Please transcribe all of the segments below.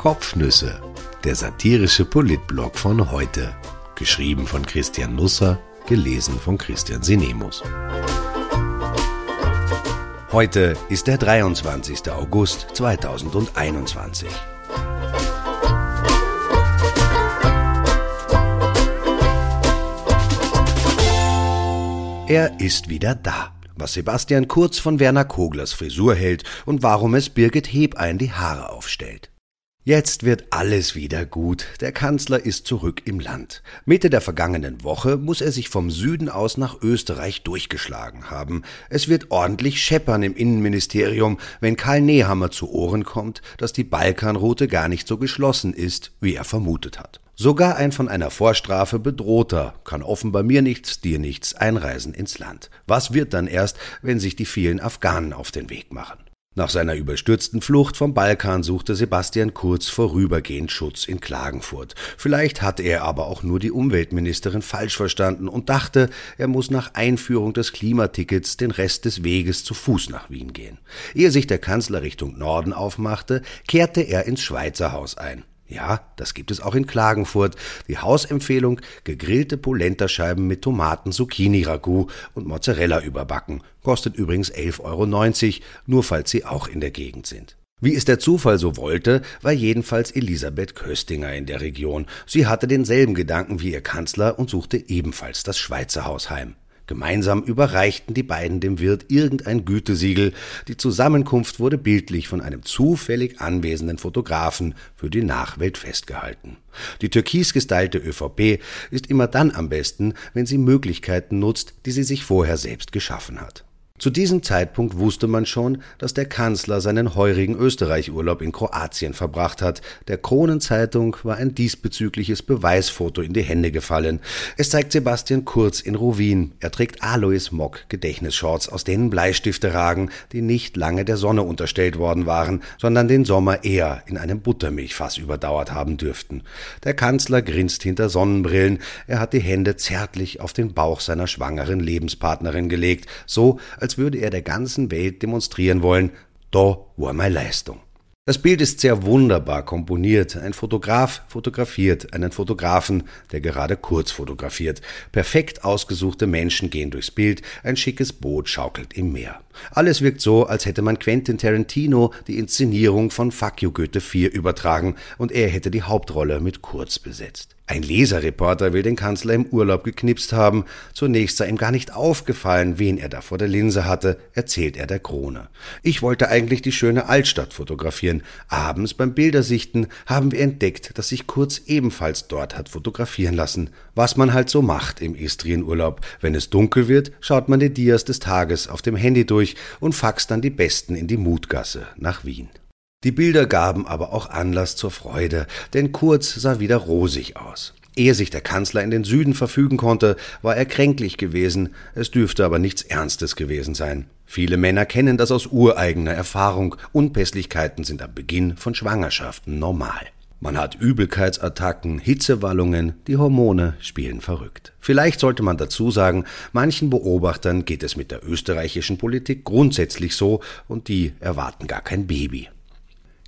Kopfnüsse, der satirische Politblog von heute. Geschrieben von Christian Nusser, gelesen von Christian Sinemus. Heute ist der 23. August 2021. Er ist wieder da. Was Sebastian Kurz von Werner Koglers Frisur hält und warum es Birgit Hebein die Haare aufstellt. Jetzt wird alles wieder gut. Der Kanzler ist zurück im Land. Mitte der vergangenen Woche muss er sich vom Süden aus nach Österreich durchgeschlagen haben. Es wird ordentlich scheppern im Innenministerium, wenn Karl Nehammer zu Ohren kommt, dass die Balkanroute gar nicht so geschlossen ist, wie er vermutet hat. Sogar ein von einer Vorstrafe bedrohter kann offenbar mir nichts, dir nichts einreisen ins Land. Was wird dann erst, wenn sich die vielen Afghanen auf den Weg machen? Nach seiner überstürzten Flucht vom Balkan suchte Sebastian Kurz vorübergehend Schutz in Klagenfurt. Vielleicht hatte er aber auch nur die Umweltministerin falsch verstanden und dachte, er muss nach Einführung des Klimatickets den Rest des Weges zu Fuß nach Wien gehen. Ehe sich der Kanzler Richtung Norden aufmachte, kehrte er ins Schweizer Haus ein. Ja, das gibt es auch in Klagenfurt. Die Hausempfehlung gegrillte Polenterscheiben mit Tomaten, Zucchini Ragout und Mozzarella überbacken. Kostet übrigens 11,90 Euro, nur falls Sie auch in der Gegend sind. Wie es der Zufall so wollte, war jedenfalls Elisabeth Köstinger in der Region. Sie hatte denselben Gedanken wie ihr Kanzler und suchte ebenfalls das Schweizer Haus heim. Gemeinsam überreichten die beiden dem Wirt irgendein Gütesiegel. Die Zusammenkunft wurde bildlich von einem zufällig anwesenden Fotografen für die Nachwelt festgehalten. Die türkis gestylte ÖVP ist immer dann am besten, wenn sie Möglichkeiten nutzt, die sie sich vorher selbst geschaffen hat. Zu diesem Zeitpunkt wusste man schon, dass der Kanzler seinen heurigen Österreich-Urlaub in Kroatien verbracht hat. Der Kronenzeitung war ein diesbezügliches Beweisfoto in die Hände gefallen. Es zeigt Sebastian Kurz in Ruwin. Er trägt Alois Mock Gedächtnisshorts, aus denen Bleistifte ragen, die nicht lange der Sonne unterstellt worden waren, sondern den Sommer eher in einem Buttermilchfass überdauert haben dürften. Der Kanzler grinst hinter Sonnenbrillen. Er hat die Hände zärtlich auf den Bauch seiner schwangeren Lebenspartnerin gelegt, so als als würde er der ganzen Welt demonstrieren wollen, da war meine Leistung. Das Bild ist sehr wunderbar komponiert. Ein Fotograf fotografiert einen Fotografen, der gerade kurz fotografiert. Perfekt ausgesuchte Menschen gehen durchs Bild, ein schickes Boot schaukelt im Meer. Alles wirkt so, als hätte man Quentin Tarantino die Inszenierung von Fuck Goethe 4 übertragen und er hätte die Hauptrolle mit Kurz besetzt. Ein Leserreporter will den Kanzler im Urlaub geknipst haben. Zunächst sei ihm gar nicht aufgefallen, wen er da vor der Linse hatte, erzählt er der Krone. Ich wollte eigentlich die schöne Altstadt fotografieren. Abends beim Bildersichten haben wir entdeckt, dass sich Kurz ebenfalls dort hat fotografieren lassen. Was man halt so macht im Istrienurlaub. Wenn es dunkel wird, schaut man die Dias des Tages auf dem Handy durch und faxt dann die besten in die Mutgasse nach Wien. Die Bilder gaben aber auch Anlass zur Freude, denn Kurz sah wieder rosig aus. Ehe sich der Kanzler in den Süden verfügen konnte, war er kränklich gewesen, es dürfte aber nichts Ernstes gewesen sein. Viele Männer kennen das aus ureigener Erfahrung, Unpässlichkeiten sind am Beginn von Schwangerschaften normal. Man hat Übelkeitsattacken, Hitzewallungen, die Hormone spielen verrückt. Vielleicht sollte man dazu sagen, manchen Beobachtern geht es mit der österreichischen Politik grundsätzlich so und die erwarten gar kein Baby.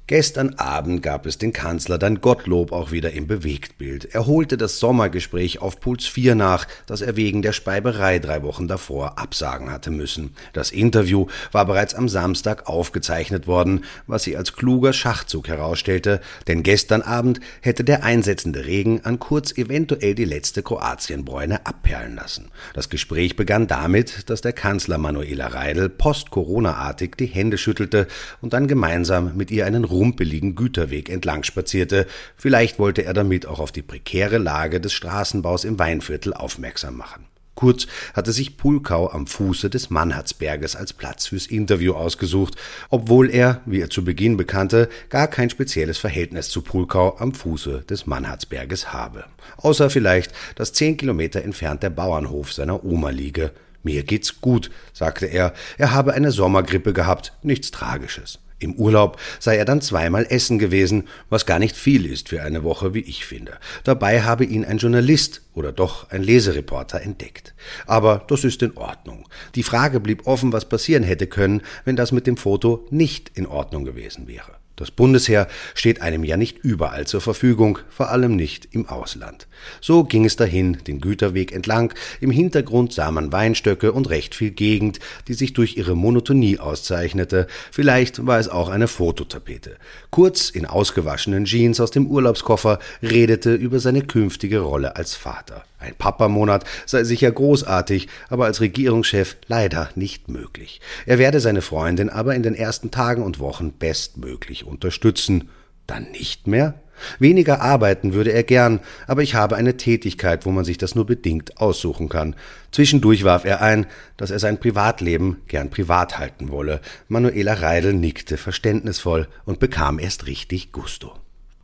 Gestern Abend gab es den Kanzler dann Gottlob auch wieder im Bewegtbild. Er holte das Sommergespräch auf Puls 4 nach, das er wegen der Speiberei drei Wochen davor absagen hatte müssen. Das Interview war bereits am Samstag aufgezeichnet worden, was sie als kluger Schachzug herausstellte, denn gestern Abend hätte der einsetzende Regen an Kurz eventuell die letzte Kroatienbräune abperlen lassen. Das Gespräch begann damit, dass der Kanzler Manuela Reidel post-Corona-artig die Hände schüttelte und dann gemeinsam mit ihr einen rumpeligen Güterweg entlang spazierte. Vielleicht wollte er damit auch auf die prekäre Lage des Straßenbaus im Weinviertel aufmerksam machen. Kurz hatte sich Pulkau am Fuße des Mannhardsberges als Platz fürs Interview ausgesucht, obwohl er, wie er zu Beginn bekannte, gar kein spezielles Verhältnis zu Pulkau am Fuße des Mannhardsberges habe. Außer vielleicht, dass zehn Kilometer entfernt der Bauernhof seiner Oma liege. Mir geht's gut, sagte er, er habe eine Sommergrippe gehabt, nichts Tragisches. Im Urlaub sei er dann zweimal essen gewesen, was gar nicht viel ist für eine Woche, wie ich finde. Dabei habe ihn ein Journalist oder doch ein Lesereporter entdeckt. Aber das ist in Ordnung. Die Frage blieb offen, was passieren hätte können, wenn das mit dem Foto nicht in Ordnung gewesen wäre. Das Bundesheer steht einem ja nicht überall zur Verfügung, vor allem nicht im Ausland. So ging es dahin, den Güterweg entlang, im Hintergrund sah man Weinstöcke und recht viel Gegend, die sich durch ihre Monotonie auszeichnete, vielleicht war es auch eine Fototapete. Kurz in ausgewaschenen Jeans aus dem Urlaubskoffer redete über seine künftige Rolle als Vater. Ein Papamonat sei sicher großartig, aber als Regierungschef leider nicht möglich. Er werde seine Freundin aber in den ersten Tagen und Wochen bestmöglich unterstützen. Dann nicht mehr? Weniger arbeiten würde er gern, aber ich habe eine Tätigkeit, wo man sich das nur bedingt aussuchen kann. Zwischendurch warf er ein, dass er sein Privatleben gern privat halten wolle. Manuela Reidel nickte verständnisvoll und bekam erst richtig Gusto.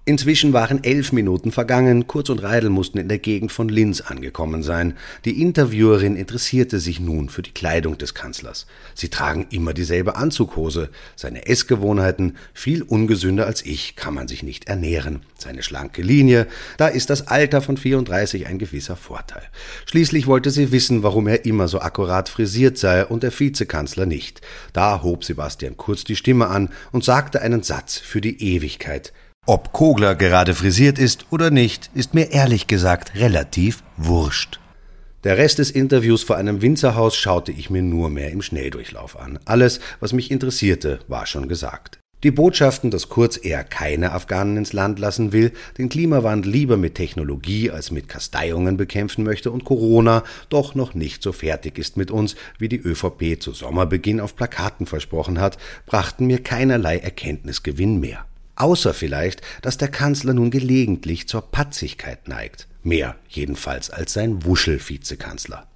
Inzwischen waren elf Minuten vergangen, Kurz und Reidel mussten in der Gegend von Linz angekommen sein. Die Interviewerin interessierte sich nun für die Kleidung des Kanzlers. Sie tragen immer dieselbe Anzughose. Seine Essgewohnheiten, viel ungesünder als ich, kann man sich nicht ernähren. Seine schlanke Linie, da ist das Alter von 34 ein gewisser Vorteil. Schließlich wollte sie wissen, warum er immer so akkurat frisiert sei und der Vizekanzler nicht. Da hob Sebastian Kurz die Stimme an und sagte einen Satz für die Ewigkeit. Ob Kogler gerade frisiert ist oder nicht, ist mir ehrlich gesagt relativ wurscht. Der Rest des Interviews vor einem Winzerhaus schaute ich mir nur mehr im Schnelldurchlauf an. Alles, was mich interessierte, war schon gesagt. Die Botschaften, dass Kurz eher keine Afghanen ins Land lassen will, den Klimawandel lieber mit Technologie als mit Kasteiungen bekämpfen möchte und Corona doch noch nicht so fertig ist mit uns, wie die ÖVP zu Sommerbeginn auf Plakaten versprochen hat, brachten mir keinerlei Erkenntnisgewinn mehr. Außer vielleicht, dass der Kanzler nun gelegentlich zur Patzigkeit neigt. Mehr jedenfalls als sein Wuschel-Vizekanzler.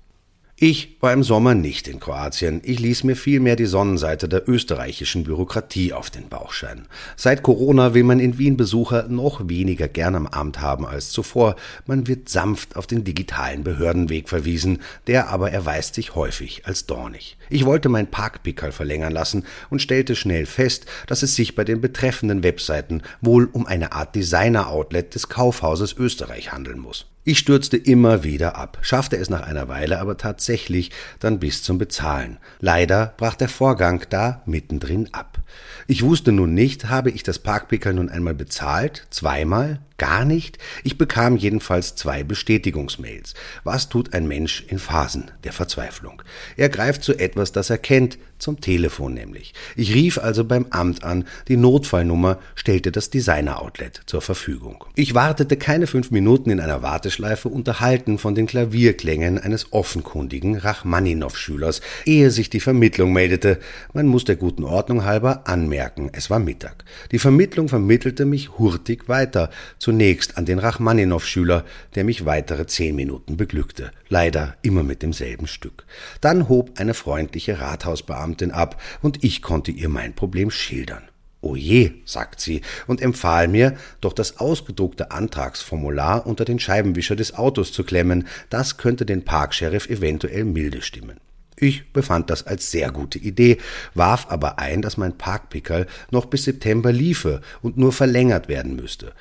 Ich war im Sommer nicht in Kroatien. Ich ließ mir vielmehr die Sonnenseite der österreichischen Bürokratie auf den Bauch scheinen. Seit Corona will man in Wien Besucher noch weniger gern am Amt haben als zuvor. Man wird sanft auf den digitalen Behördenweg verwiesen, der aber erweist sich häufig als dornig. Ich wollte mein Parkpickerl verlängern lassen und stellte schnell fest, dass es sich bei den betreffenden Webseiten wohl um eine Art Designer-Outlet des Kaufhauses Österreich handeln muss. Ich stürzte immer wieder ab, schaffte es nach einer Weile aber tatsächlich dann bis zum Bezahlen. Leider brach der Vorgang da mittendrin ab. Ich wusste nun nicht, habe ich das Parkpickel nun einmal bezahlt, zweimal, gar nicht? Ich bekam jedenfalls zwei Bestätigungsmails. Was tut ein Mensch in Phasen der Verzweiflung? Er greift zu etwas, das er kennt, zum Telefon nämlich. Ich rief also beim Amt an, die Notfallnummer stellte das Designer-Outlet zur Verfügung. Ich wartete keine fünf Minuten in einer Warteschleife unterhalten von den Klavierklängen eines offenkundigen Rachmaninow-Schülers, ehe sich die Vermittlung meldete. Man muss der guten Ordnung halber anmerken, es war Mittag. Die Vermittlung vermittelte mich hurtig weiter, zunächst an den Rachmaninow-Schüler, der mich weitere zehn Minuten beglückte, leider immer mit demselben Stück. Dann hob eine freundliche Rathausbeamte Beamtin ab, und ich konnte ihr mein Problem schildern. O je, sagt sie und empfahl mir, doch das ausgedruckte Antragsformular unter den Scheibenwischer des Autos zu klemmen, das könnte den Parksheriff eventuell milde stimmen. Ich befand das als sehr gute Idee, warf aber ein, dass mein Parkpickerl noch bis September liefe und nur verlängert werden müsste.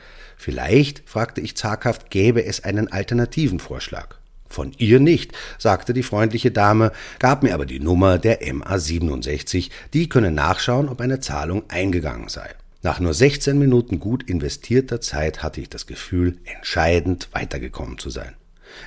Vielleicht, fragte ich zaghaft, gäbe es einen alternativen Vorschlag. Von ihr nicht, sagte die freundliche Dame, gab mir aber die Nummer der MA 67, die könne nachschauen, ob eine Zahlung eingegangen sei. Nach nur 16 Minuten gut investierter Zeit hatte ich das Gefühl, entscheidend weitergekommen zu sein.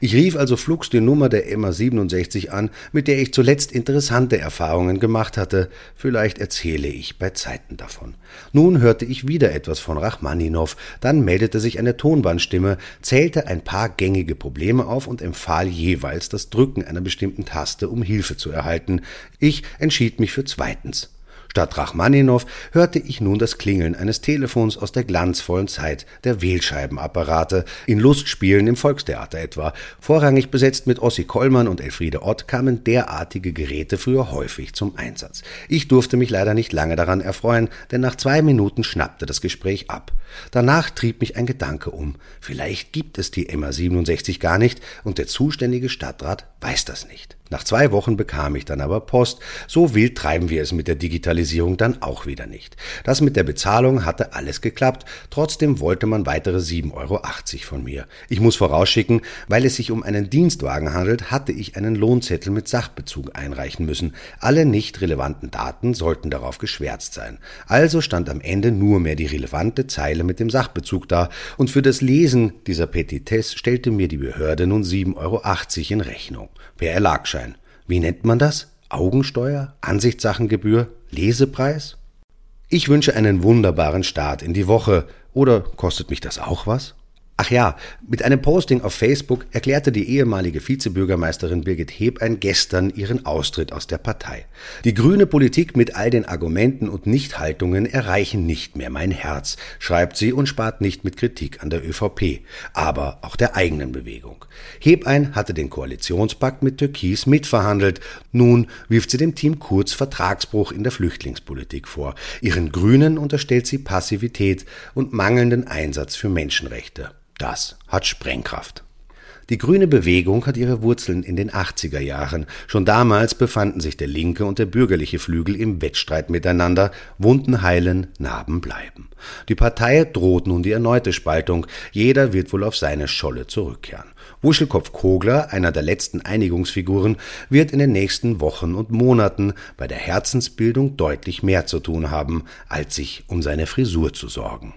Ich rief also flugs die Nummer der MA 67 an, mit der ich zuletzt interessante Erfahrungen gemacht hatte. Vielleicht erzähle ich bei Zeiten davon. Nun hörte ich wieder etwas von Rachmaninow, dann meldete sich eine Tonbandstimme, zählte ein paar gängige Probleme auf und empfahl jeweils das Drücken einer bestimmten Taste, um Hilfe zu erhalten. Ich entschied mich für zweitens. Statt Rachmaninow hörte ich nun das Klingeln eines Telefons aus der glanzvollen Zeit der Wählscheibenapparate, in Lustspielen im Volkstheater etwa. Vorrangig besetzt mit Ossi Kollmann und Elfriede Ott kamen derartige Geräte früher häufig zum Einsatz. Ich durfte mich leider nicht lange daran erfreuen, denn nach zwei Minuten schnappte das Gespräch ab. Danach trieb mich ein Gedanke um. Vielleicht gibt es die MA 67 gar nicht und der zuständige Stadtrat weiß das nicht. Nach zwei Wochen bekam ich dann aber Post. So wild treiben wir es mit der Digitalisierung dann auch wieder nicht. Das mit der Bezahlung hatte alles geklappt. Trotzdem wollte man weitere 7,80 Euro von mir. Ich muss vorausschicken, weil es sich um einen Dienstwagen handelt, hatte ich einen Lohnzettel mit Sachbezug einreichen müssen. Alle nicht relevanten Daten sollten darauf geschwärzt sein. Also stand am Ende nur mehr die relevante Zeile mit dem Sachbezug da. Und für das Lesen dieser Petitesse stellte mir die Behörde nun 7,80 Euro in Rechnung. Per Erlagschein. Wie nennt man das? Augensteuer? Ansichtssachengebühr? Lesepreis? Ich wünsche einen wunderbaren Start in die Woche. Oder kostet mich das auch was? Ach ja, mit einem Posting auf Facebook erklärte die ehemalige Vizebürgermeisterin Birgit Hebein gestern ihren Austritt aus der Partei. Die grüne Politik mit all den Argumenten und Nichthaltungen erreichen nicht mehr mein Herz, schreibt sie und spart nicht mit Kritik an der ÖVP, aber auch der eigenen Bewegung. Hebein hatte den Koalitionspakt mit Türkis mitverhandelt. Nun wirft sie dem Team Kurz Vertragsbruch in der Flüchtlingspolitik vor. Ihren Grünen unterstellt sie Passivität und mangelnden Einsatz für Menschenrechte. Das hat Sprengkraft. Die grüne Bewegung hat ihre Wurzeln in den 80er Jahren. Schon damals befanden sich der linke und der bürgerliche Flügel im Wettstreit miteinander. Wunden heilen, Narben bleiben. Die Partei droht nun die erneute Spaltung. Jeder wird wohl auf seine Scholle zurückkehren. Wuschelkopf Kogler, einer der letzten Einigungsfiguren, wird in den nächsten Wochen und Monaten bei der Herzensbildung deutlich mehr zu tun haben, als sich um seine Frisur zu sorgen.